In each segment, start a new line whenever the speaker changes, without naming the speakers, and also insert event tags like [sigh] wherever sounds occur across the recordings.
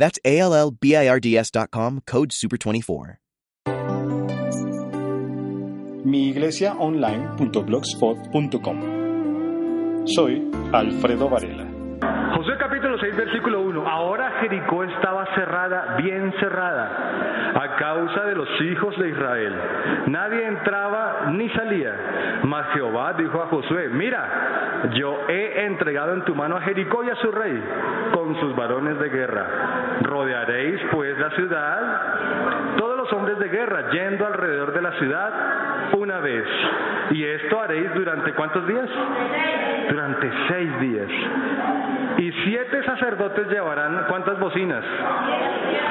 That's A L L B I R D S.com, code SUPER24.
miiglesiaonline.blogspot.com Soy Alfredo Varela.
Josué capítulo 6 versículo 1. Ahora Jericó estaba cerrada, bien cerrada, a causa de los hijos de Israel. Nadie entraba ni salía. Mas Jehová dijo a Josué, mira, yo he entregado en tu mano a Jericó y a su rey, con sus varones de guerra. Rodearéis pues la ciudad, todos los hombres de guerra, yendo alrededor de la ciudad una vez. Y esto haréis durante cuántos días? Durante seis días. Y siete sacerdotes llevarán cuántas bocinas?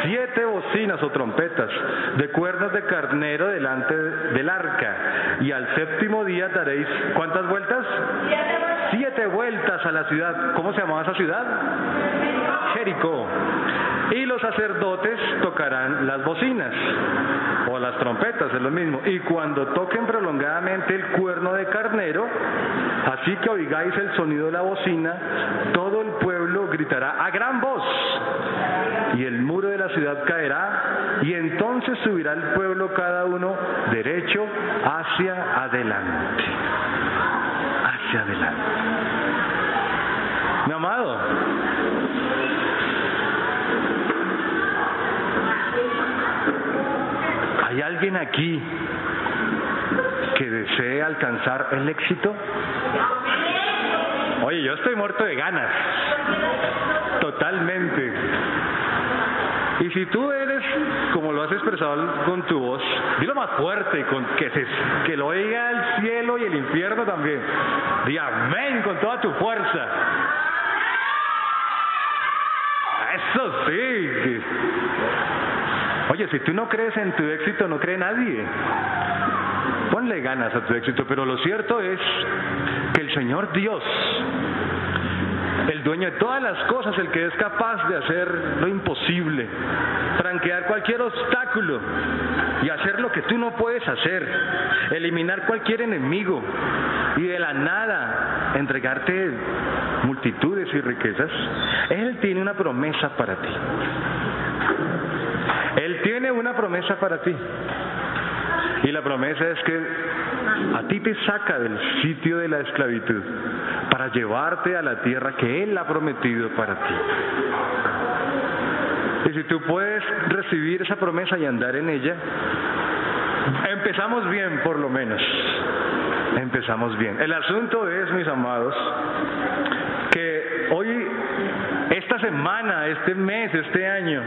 Siete bocinas o trompetas de cuernos de carnero delante del arca. Y al séptimo día daréis cuántas vueltas? Siete vueltas a la ciudad. ¿Cómo se llamaba esa ciudad? Jericó. Y los sacerdotes tocarán las bocinas o las trompetas, es lo mismo. Y cuando toquen prolongadamente el cuerno de carnero, así que oigáis el sonido de la bocina, todo el pueblo gritará a gran voz. Y el muro de la ciudad caerá, y entonces subirá el pueblo cada uno derecho hacia adelante. Hacia adelante. Mi amado, alguien aquí que desee alcanzar el éxito? Oye, yo estoy muerto de ganas. Totalmente. Y si tú eres, como lo has expresado con tu voz, dilo más fuerte, con que, se, que lo oiga el cielo y el infierno también. Di amén con toda tu fuerza. Eso sí. Oye, si tú no crees en tu éxito, no cree nadie. Ponle ganas a tu éxito, pero lo cierto es que el Señor Dios, el dueño de todas las cosas, el que es capaz de hacer lo imposible, franquear cualquier obstáculo y hacer lo que tú no puedes hacer, eliminar cualquier enemigo y de la nada entregarte multitudes y riquezas, Él tiene una promesa para ti. Tiene una promesa para ti. Y la promesa es que a ti te saca del sitio de la esclavitud para llevarte a la tierra que Él ha prometido para ti. Y si tú puedes recibir esa promesa y andar en ella, empezamos bien por lo menos. Empezamos bien. El asunto es, mis amados, que hoy, esta semana, este mes, este año,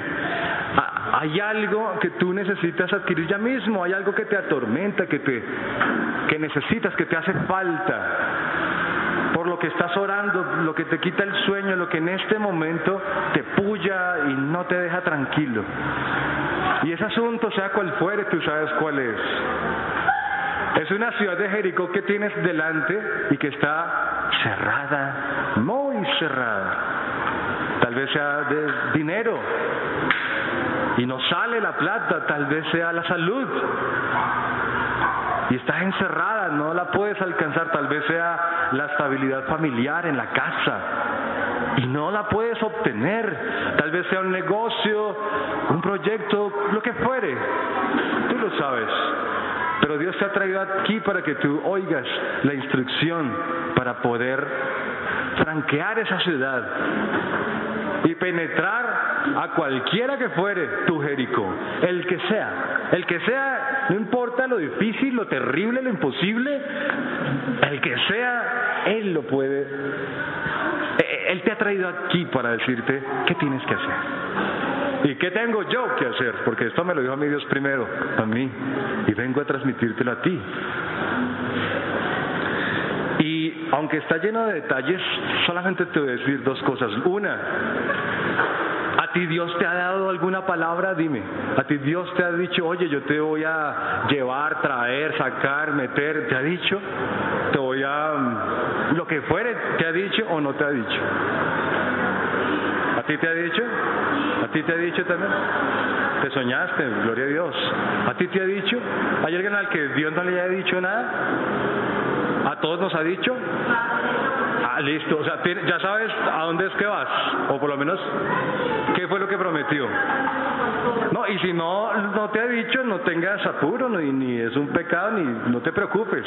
hay algo que tú necesitas adquirir ya mismo, hay algo que te atormenta, que te que necesitas, que te hace falta. Por lo que estás orando, lo que te quita el sueño, lo que en este momento te puya y no te deja tranquilo. Y ese asunto, sea cual fuere, tú sabes cuál es. Es una ciudad de Jericó que tienes delante y que está cerrada, muy cerrada. Tal vez sea de dinero, y no sale la plata, tal vez sea la salud. Y estás encerrada, no la puedes alcanzar, tal vez sea la estabilidad familiar en la casa. Y no la puedes obtener, tal vez sea un negocio, un proyecto, lo que fuere. Tú lo sabes. Pero Dios te ha traído aquí para que tú oigas la instrucción para poder franquear esa ciudad y penetrar a cualquiera que fuere tu Jericó, el que sea, el que sea, no importa lo difícil, lo terrible, lo imposible, el que sea, Él lo puede. E, e, él te ha traído aquí para decirte qué tienes que hacer. ¿Y qué tengo yo que hacer? Porque esto me lo dijo a mi Dios primero, a mí, y vengo a transmitírtelo a ti. Y aunque está lleno de detalles, solamente te voy a decir dos cosas. Una, ti Dios te ha dado alguna palabra? Dime. A ti Dios te ha dicho, oye, yo te voy a llevar, traer, sacar, meter. ¿Te ha dicho? Te voy a... mm, Lo que fuere, ¿te ha dicho o no te ha dicho? ¿A ti te ha dicho? ¿A ti te ha dicho también? Te soñaste, gloria a Dios. ¿A ti te ha dicho? ¿Hay alguien al que Dios no le haya dicho nada? ¿A todos nos ha dicho? Listo. O sea, ya sabes a dónde es que vas. O por lo menos, ¿qué fue lo que prometió? No, y si no, no te ha dicho, no tengas apuro, ni, ni es un pecado, ni no te preocupes.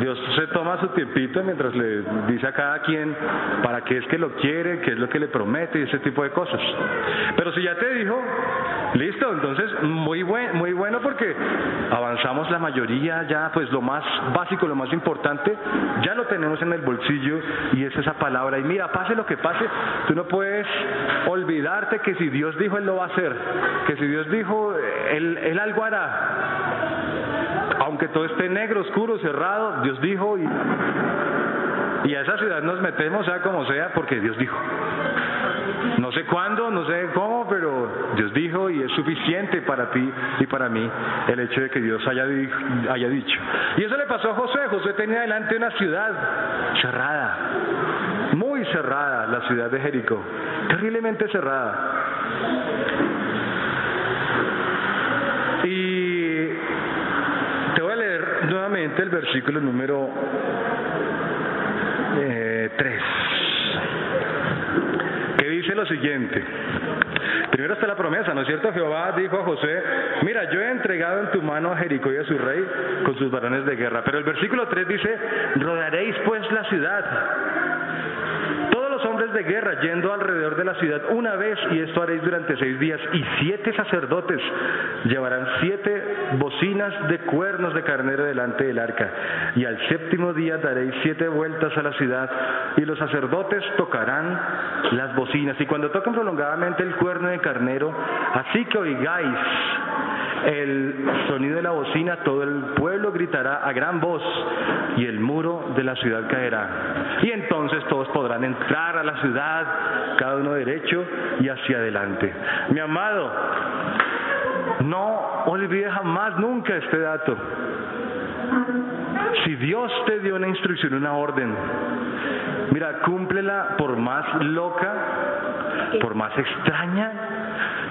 Dios se toma su tiempito mientras le dice a cada quien para qué es que lo quiere, qué es lo que le promete y ese tipo de cosas. Pero si ya te dijo, listo, entonces muy buen, muy bueno porque avanzamos la mayoría ya, pues lo más básico, lo más importante, ya lo tenemos en el bolsillo y es esa palabra. Y mira, pase lo que pase, tú no puedes olvidarte que si Dios dijo, Él lo va a hacer, que si Dios dijo, Él, él algo hará aunque todo esté negro, oscuro, cerrado, Dios dijo y, y a esa ciudad nos metemos, sea como sea, porque Dios dijo. No sé cuándo, no sé cómo, pero Dios dijo y es suficiente para ti y para mí el hecho de que Dios haya, haya dicho. Y eso le pasó a José. José tenía delante una ciudad cerrada, muy cerrada, la ciudad de Jericó, terriblemente cerrada. Y te voy a leer nuevamente el versículo número 3, que dice lo siguiente. Primero está la promesa, ¿no es cierto? Jehová dijo a José, mira, yo he entregado en tu mano a Jericó y a su rey con sus varones de guerra. Pero el versículo 3 dice, rodearéis pues la ciudad. Todos los hombres de guerra yendo alrededor de la ciudad una vez, y esto haréis durante seis días, y siete sacerdotes llevarán siete bocinas de cuernos de carnero delante del arca, y al séptimo día daréis siete vueltas a la ciudad, y los sacerdotes tocarán las bocinas, y cuando toquen prolongadamente el cuerno de carnero, así que oigáis el sonido de la bocina, todo el pueblo gritará a gran voz y el muro de la ciudad caerá. Y entonces todos podrán entrar a la ciudad, cada uno derecho y hacia adelante. Mi amado, no olvide jamás nunca este dato. Si Dios te dio una instrucción, una orden, mira, cúmplela por más loca, por más extraña,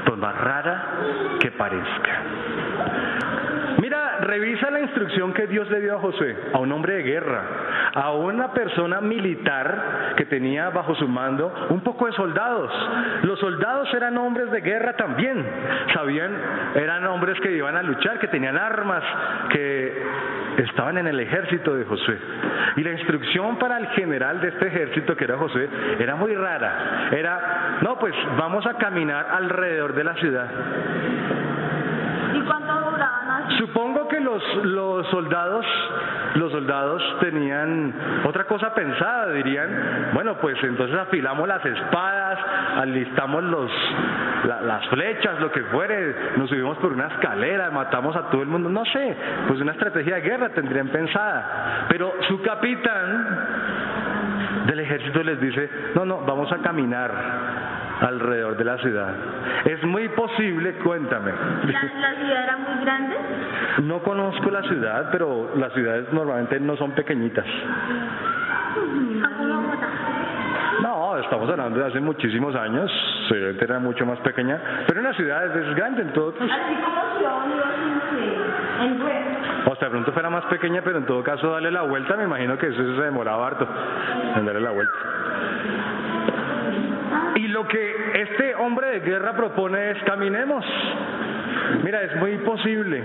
por más rara que parezca. Mira, revisa la instrucción que Dios le dio a Josué, a un hombre de guerra, a una persona militar que tenía bajo su mando un poco de soldados. Los soldados eran hombres de guerra también, sabían, eran hombres que iban a luchar, que tenían armas, que estaban en el ejército de Josué. Y la instrucción para el general de este ejército, que era Josué, era muy rara. Era, no, pues vamos a caminar alrededor de la ciudad.
¿Y cuánto duraban así?
Supongo que los, los soldados, los soldados tenían otra cosa pensada, dirían, bueno, pues entonces afilamos las espadas, alistamos los, la- las flechas, lo que fuere, nos subimos por una escalera, matamos a todo el mundo, no sé, pues una estrategia de guerra tendrían pensada. Pero su capitán del ejército les dice, no, no, vamos a caminar alrededor de la ciudad. Es muy posible, cuéntame.
¿La, ciudad era muy grande?
No conozco la ciudad, pero las ciudades normalmente no son pequeñitas. No, estamos hablando de hace muchísimos años, seguramente era mucho más pequeña, pero una ciudad es grande en todo.
Así como en, en.
O sea, de pronto fuera más pequeña, pero en todo caso darle la vuelta, me imagino que eso se demoraba harto, en darle la vuelta. Y lo que este hombre de guerra propone es caminemos. Mira, es muy posible,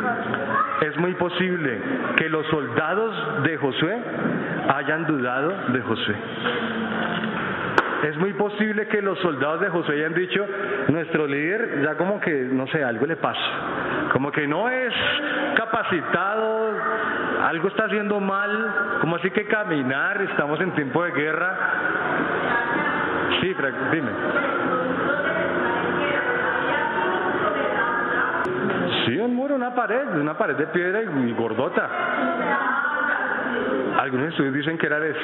es muy posible que los soldados de Josué hayan dudado de Josué. Es muy posible que los soldados de Josué hayan dicho, nuestro líder ya como que, no sé, algo le pasa, como que no es capacitado, algo está haciendo mal, como así que caminar, estamos en tiempo de guerra. Sí, Frank, dime. Sí, un muro, una pared, una pared de piedra y, gordota. algunos estudios dicen que era de,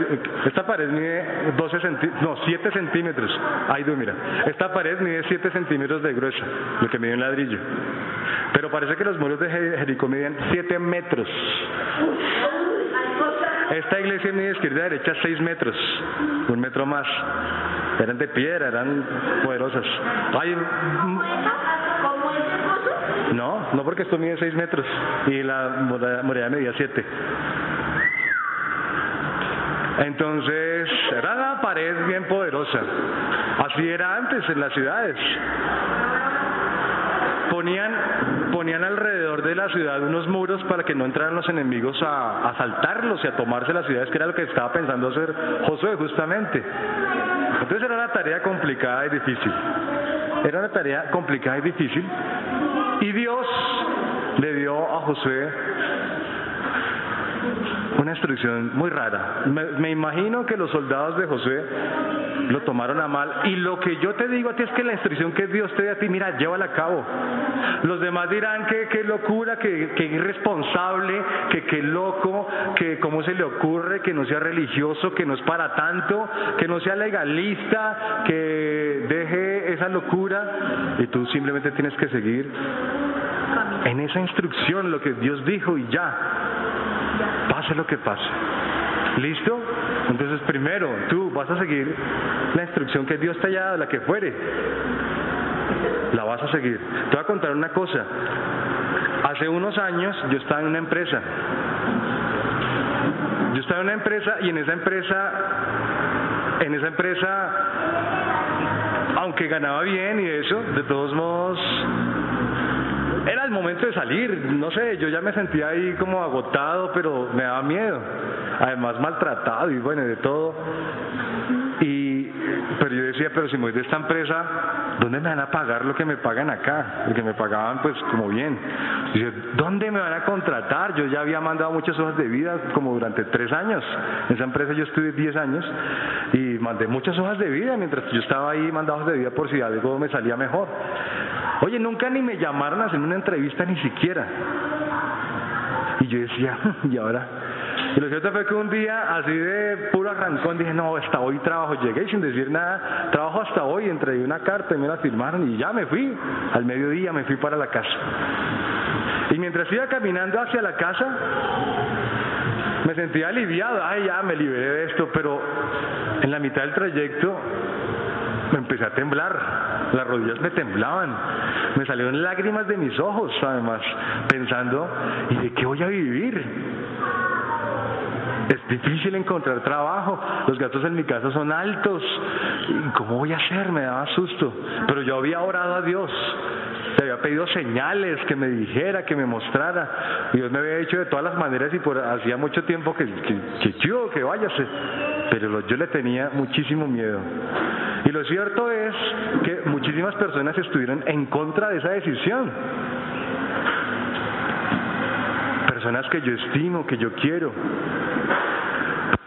esta pared mide 12 centímetros, no, 7 centímetros. Ahí tú mira. Esta pared mide 7 centímetros de gruesa, lo que mide un ladrillo. Pero parece que los muros de Jericó medían 7 metros. Esta iglesia mide izquierda a derecha 6 metros, un metro más. Eran de piedra, eran poderosas. Hay,
¿Cómo es hermoso?
no, no porque esto mide 6 metros y la muralla medía 7. Entonces, era una pared bien poderosa. Así era antes en las ciudades. Ponían, ponían alrededor de la ciudad unos muros para que no entraran los enemigos a asaltarlos y a tomarse las ciudades, que era lo que estaba pensando hacer Josué justamente. Entonces era una tarea complicada y difícil. Era una tarea complicada y difícil. Y Dios le dio a Josué una instrucción muy rara. Me, me imagino que los soldados de Josué lo tomaron a mal. Y lo que yo te digo a ti es que la instrucción que Dios te da a ti, mira, llévala a cabo. Los demás dirán que qué locura, que, que irresponsable, que qué loco, que cómo se le ocurre, que no sea religioso, que no es para tanto, que no sea legalista, que deje esa locura. Y tú simplemente tienes que seguir en esa instrucción lo que Dios dijo y ya pase lo que pase. ¿Listo? Entonces primero tú vas a seguir la instrucción que Dios te haya dado, la que fuere. La vas a seguir. Te voy a contar una cosa. Hace unos años yo estaba en una empresa. Yo estaba en una empresa y en esa empresa, en esa empresa, aunque ganaba bien y eso, de todos modos, era el momento de salir, no sé, yo ya me sentía ahí como agotado, pero me daba miedo, además maltratado y bueno, de todo. Y, pero yo decía, pero si me voy de esta empresa, ¿dónde me van a pagar lo que me pagan acá? Porque me pagaban pues como bien. Dice, ¿dónde me van a contratar? Yo ya había mandado muchas hojas de vida como durante tres años. En esa empresa yo estuve diez años y mandé muchas hojas de vida mientras yo estaba ahí mandando hojas de vida por si algo me salía mejor. Oye, nunca ni me llamaron a hacer una entrevista ni siquiera. Y yo decía, [laughs] ¿y ahora? Lo cierto fue que un día, así de puro arrancón, dije, no, hasta hoy trabajo. Llegué sin decir nada, trabajo hasta hoy, entregué una carta y me la firmaron y ya me fui. Al mediodía me fui para la casa. Y mientras iba caminando hacia la casa, me sentía aliviado. Ay, ya me liberé de esto, pero en la mitad del trayecto me empecé a temblar, las rodillas me temblaban, me salieron lágrimas de mis ojos, además, pensando, ¿y de qué voy a vivir? Es difícil encontrar trabajo, los gastos en mi casa son altos, ¿y cómo voy a hacer? Me daba susto, pero yo había orado a Dios. Le había pedido señales que me dijera, que me mostrara. Dios me había dicho de todas las maneras y por hacía mucho tiempo que, que, que chido, que váyase. Pero yo le tenía muchísimo miedo. Y lo cierto es que muchísimas personas estuvieron en contra de esa decisión. Personas que yo estimo, que yo quiero.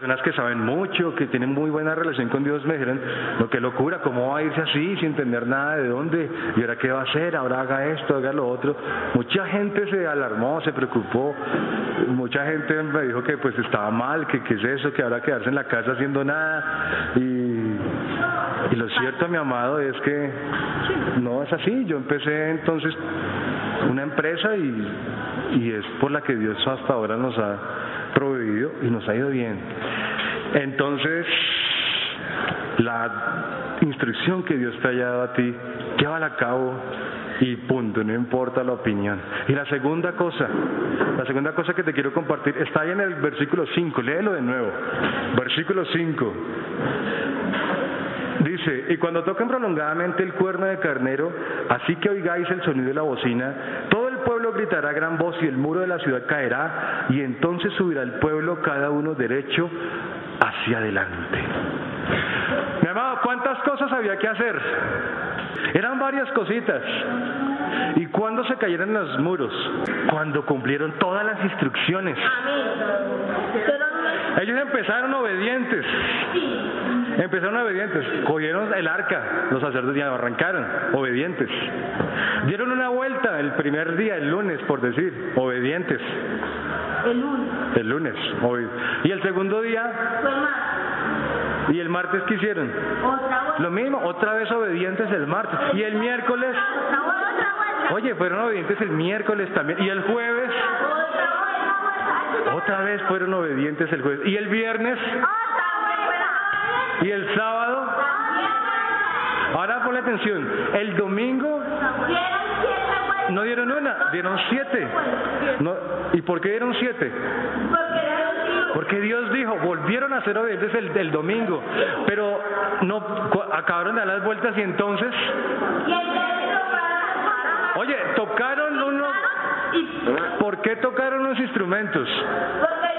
Personas que saben mucho, que tienen muy buena relación con Dios, me dijeron, no, qué locura, ¿cómo va a irse así sin entender nada de dónde? ¿Y ahora qué va a hacer? Ahora haga esto, haga lo otro. Mucha gente se alarmó, se preocupó. Mucha gente me dijo que pues estaba mal, que qué es eso, que ahora quedarse en la casa haciendo nada. Y, y lo cierto, mi amado, es que no es así. Yo empecé entonces una empresa y, y es por la que Dios hasta ahora nos ha proveído y nos ha ido bien. Entonces, la instrucción que Dios te haya dado a ti, llévala a cabo y punto, no importa la opinión. Y la segunda cosa, la segunda cosa que te quiero compartir está ahí en el versículo 5, léelo de nuevo. Versículo 5. Dice, y cuando toquen prolongadamente el cuerno de carnero, así que oigáis el sonido de la bocina, todo gritará a gran voz y el muro de la ciudad caerá, y entonces subirá el pueblo cada uno derecho hacia adelante. Mi amado, ¿cuántas cosas había que hacer? Eran varias cositas. ¿Y cuándo se cayeron los muros? Cuando cumplieron todas las instrucciones. Ellos empezaron obedientes. Empezaron obedientes, cogieron el arca, los sacerdotes ya arrancaron, obedientes. Dieron una vuelta el primer día, el lunes, por decir, obedientes.
El lunes.
El lunes, Y el segundo día,
Fue más.
y el martes, ¿qué hicieron?
Otra vuelta.
Lo mismo, otra vez obedientes el martes. Y el miércoles,
Otra vuelta. Otra vuelta.
oye, fueron obedientes el miércoles también. Y el jueves,
Otra vuelta.
otra vez fueron obedientes el jueves. Y el viernes. Y el sábado. Ahora ponle atención, el domingo no dieron una, dieron siete. No, ¿Y por qué dieron siete?
Porque Dios dijo.
Volvieron a ser obedientes el, el domingo, pero no acabaron de dar las vueltas y entonces, oye, tocaron uno, ¿por qué tocaron los instrumentos?
porque.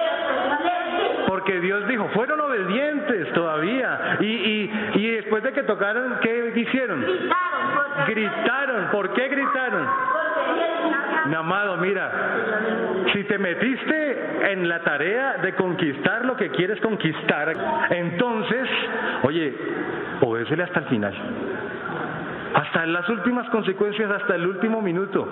Porque Dios dijo, fueron obedientes todavía. Y, y, y después de que tocaron, ¿qué hicieron?
Gritaron.
Gritaron, ¿por qué gritaron? Mi amado, mira, si te metiste en la tarea de conquistar lo que quieres conquistar, entonces, oye, obedécele hasta el final. Hasta las últimas consecuencias, hasta el último minuto.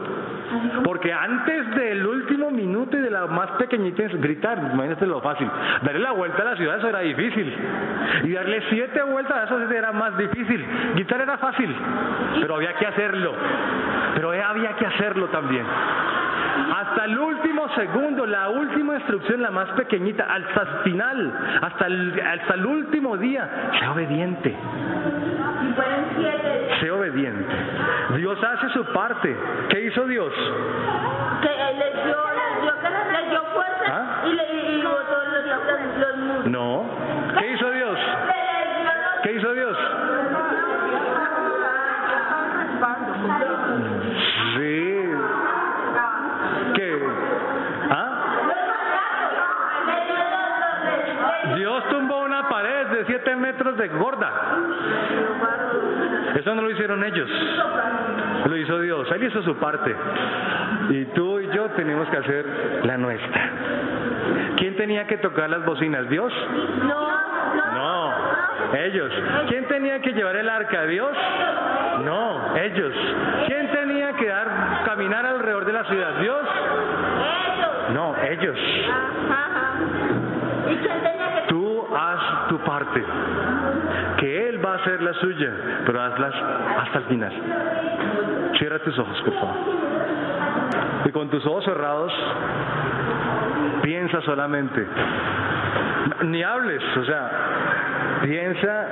Porque antes del último minuto y de la más pequeñita es gritar, imagínate lo fácil. Darle la vuelta a la ciudad, eso era difícil. Y darle siete vueltas a eso era más difícil. Gritar era fácil, pero había que hacerlo. Pero había que hacerlo también. Hasta el último segundo, la última instrucción, la más pequeñita, hasta el final, hasta el, hasta el último día, sea obediente. Sé obediente. Dios hace su parte. ¿Qué hizo Dios?
Que él les dio, les dio, les dio fuerza
¿Ah?
y, le, y botó los, los, los.
No. ¿Qué hizo Dios? Dios tumbó una pared de siete metros de gorda. Eso no lo hicieron ellos. Lo hizo Dios. Él hizo su parte. Y tú y yo tenemos que hacer la nuestra. ¿Quién tenía que tocar las bocinas? ¿Dios?
No, no.
Ellos. ¿Quién tenía que llevar el arca? ¿Dios? No, ellos. ¿Quién tenía que dar, caminar alrededor de la ciudad? ¿Dios? No, ellos.
Ajá. ¿Y
tu parte, que Él va a hacer la suya, pero hazlas hasta el final. Cierra tus ojos, por favor. Y con tus ojos cerrados, piensa solamente. Ni hables, o sea, piensa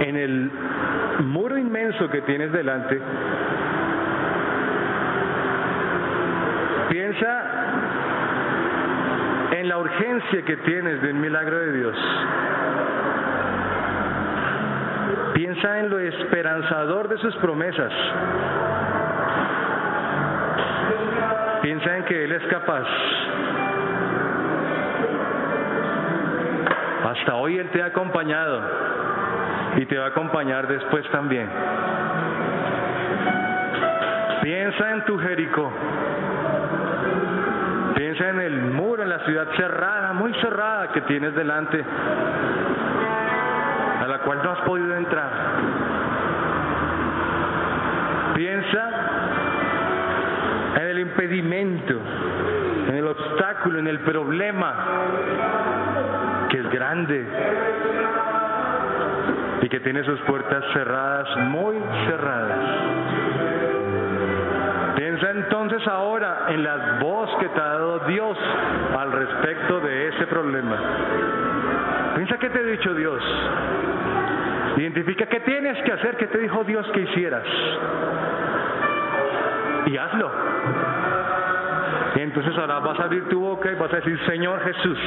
en el muro inmenso que tienes delante. Piensa en la urgencia que tienes del milagro de Dios. Piensa en lo esperanzador de sus promesas. Piensa en que Él es capaz. Hasta hoy Él te ha acompañado y te va a acompañar después también. Piensa en tu Jericó. Piensa en el muro, en la ciudad cerrada, muy cerrada que tienes delante, a la cual no has podido entrar. Piensa en el impedimento, en el obstáculo, en el problema, que es grande y que tiene sus puertas cerradas, muy cerradas. Piensa entonces ahora en la voz que te ha dado Dios al respecto de ese problema. Piensa qué te ha dicho Dios. Identifica qué tienes que hacer, qué te dijo Dios que hicieras. Y hazlo. Y entonces ahora vas a abrir tu boca y vas a decir, Señor Jesús,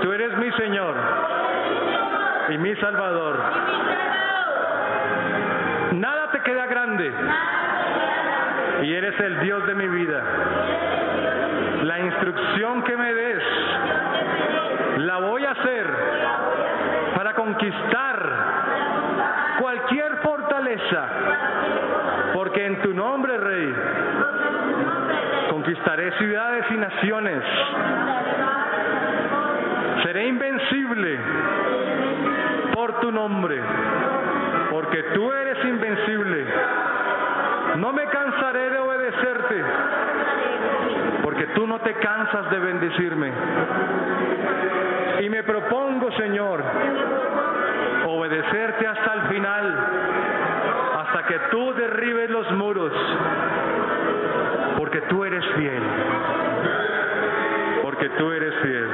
tú eres mi Señor y mi Salvador. Nada te queda grande y eres el Dios de mi vida. La instrucción que me des la voy a hacer para conquistar cualquier fortaleza, porque en tu nombre, Rey, conquistaré ciudades y naciones. Seré invencible por tu nombre, porque tú eres invencible. No me cansaré de obedecerte, porque tú no te cansas de bendecirme. Y me propongo, Señor, obedecerte hasta el final, hasta que tú derribes los muros, porque tú eres fiel, porque tú eres fiel.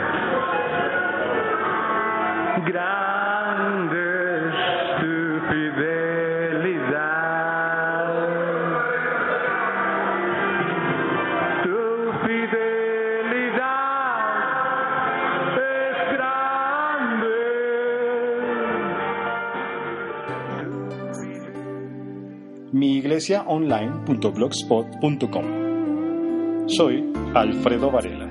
Grande
miiglesiaonline.blogspot.com. Soy Alfredo Varela.